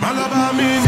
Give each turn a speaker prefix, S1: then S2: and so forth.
S1: Malaba mean